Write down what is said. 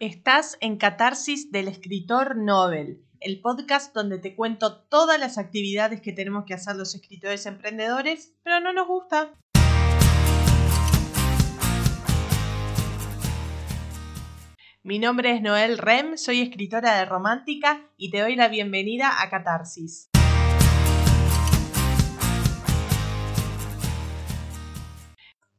Estás en Catarsis del escritor Nobel, el podcast donde te cuento todas las actividades que tenemos que hacer los escritores emprendedores, pero no nos gusta. Mi nombre es Noel Rem, soy escritora de romántica y te doy la bienvenida a Catarsis.